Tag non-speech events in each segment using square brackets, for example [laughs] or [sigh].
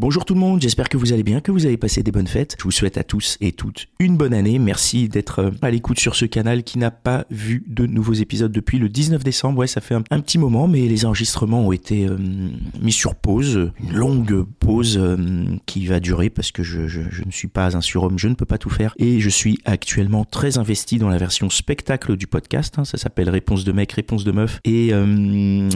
Bonjour tout le monde, j'espère que vous allez bien, que vous avez passé des bonnes fêtes. Je vous souhaite à tous et toutes une bonne année. Merci d'être euh, à l'écoute sur ce canal qui n'a pas vu de nouveaux épisodes depuis le 19 décembre. Ouais, ça fait un, petit moment, mais les enregistrements ont été euh, mis sur pause. Une longue pause euh, qui va durer parce que je, ne suis pas un surhomme, je ne peux pas tout faire. Et je suis actuellement très investi dans la version spectacle du podcast. Hein. ça s'appelle Réponse de mec, Réponse de meuf. Et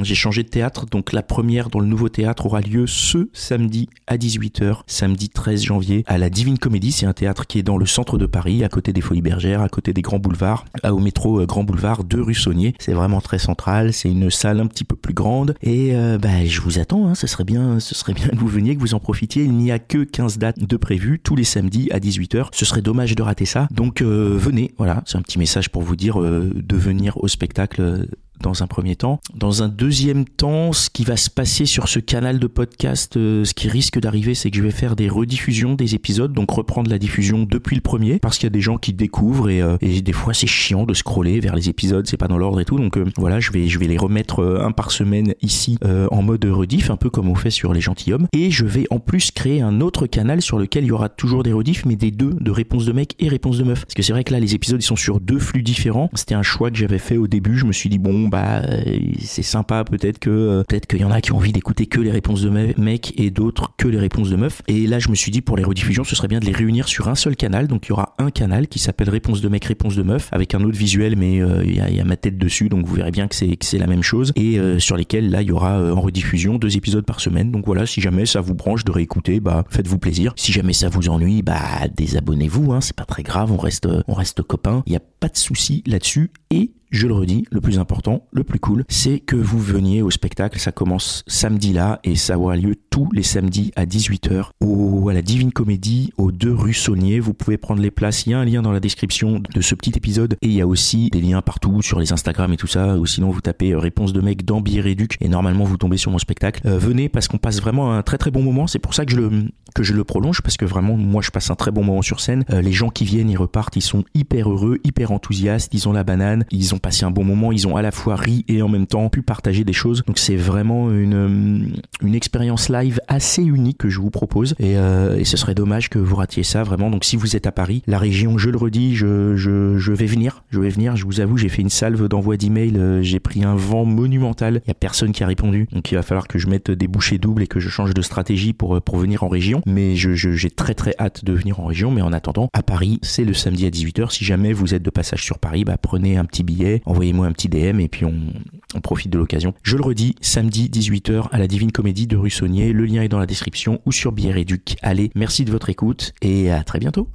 j'ai changé de théâtre, donc la première dans le nouveau théâtre aura lieu ce samedi 18h, samedi 13 janvier, à la Divine Comédie. C'est un théâtre qui est dans le centre de Paris, à côté des Folies Bergères, à côté des Grands Boulevards, au métro euh, Grand Boulevard de Rue Saunier. C'est vraiment très central. C'est une salle un petit peu plus grande. Et euh, bah, je vous attends. Hein. Ce serait bien, ce serait bien [laughs] que vous veniez, que vous en profitiez. Il n'y a que 15 dates de prévues tous les samedis à 18h. Ce serait dommage de rater ça. Donc euh, venez. Voilà, c'est un petit message pour vous dire de venir au spectacle dans un premier temps. Dans un deuxième temps, ce qui va se passer sur ce canal de podcast, euh, ce qui risque d'arriver, c'est que je vais faire des rediffusions des épisodes, donc reprendre la diffusion depuis le premier, parce qu'il y a des gens qui découvrent et, euh, et des fois c'est chiant de scroller vers les épisodes, c'est pas dans l'ordre et tout. Donc euh, voilà, je vais je vais les remettre un par semaine ici en mode rediff, un peu comme on fait sur les gentilshommes. Et je vais en plus créer un autre canal sur lequel il y aura toujours des rediffs, mais des deux, de réponses de mec et réponses de meuf. Parce que c'est vrai que là les épisodes ils sont sur deux flux différents. C'était un choix que j'avais fait au début. Je me suis dit bon bah c'est sympa peut-être que euh, peut-être qu'il y en a qui ont envie d'écouter que les réponses de mecs et d'autres que les réponses de meufs. Et là je me suis dit pour les rediffusions ce serait bien de les réunir sur un seul canal. Donc il y aura un canal qui s'appelle réponse de mec réponse de meuf avec un autre visuel mais euh, il y, a, ma tête dessus donc vous verrez bien que c'est la même chose et euh, sur lesquels là il y aura en rediffusion deux épisodes par semaine. Donc voilà si jamais ça vous branche de réécouter bah faites-vous plaisir. Si jamais ça vous ennuie bah désabonnez-vous hein, c'est pas très grave on reste on reste copains. Il y a pas de souci là-dessus et je le redis, le plus important, le plus cool, c'est que vous veniez au spectacle. Ça commence samedi là et ça aura lieu tous les samedis à 18h au, à la Divine Comédie, aux deux rue Saunier. Vous pouvez prendre les places. Il y a un lien dans la description de ce petit épisode et il y a aussi des liens partout sur les Instagram et tout ça. Ou sinon, vous tapez euh, réponse de mec dans Billet et normalement vous tombez sur mon spectacle. Euh, venez parce qu'on passe vraiment un très très bon moment. C'est pour ça que je le, que je le prolonge parce que vraiment, moi, je passe un très bon moment sur scène. Euh, les gens qui viennent, ils repartent, ils sont hyper heureux, hyper enthousiastes. Ils ont la banane, ils ont passé un bon moment. Ils ont à la fois ri et en même temps pu partager des choses. Donc c'est vraiment une, euh, une expérience live assez unique que je vous propose. Et, euh, et, ce serait dommage que vous ratiez ça vraiment. Donc si vous êtes à Paris, la région, je le redis, je, je, je vais venir. Je vais venir. Je vous avoue, j'ai fait une salve d'envoi d'email. Euh, j'ai pris un vent monumental. Il y a personne qui a répondu. Donc il va falloir que je mette des bouchées doubles et que je change de stratégie pour, pour venir en région. Mais je, j'ai très très hâte de venir en région. Mais en attendant, à Paris, c'est le samedi à 18h. Si jamais vous êtes de passage sur Paris, bah, prenez un petit billet, envoyez moi un petit DM et puis on, profite de l'occasion. Je le redis, samedi 18h à la Divine Comédie de Rue Saunier. Le lien est dans la description ou sur Bière Duc. Allez, merci de votre écoute et à très bientôt.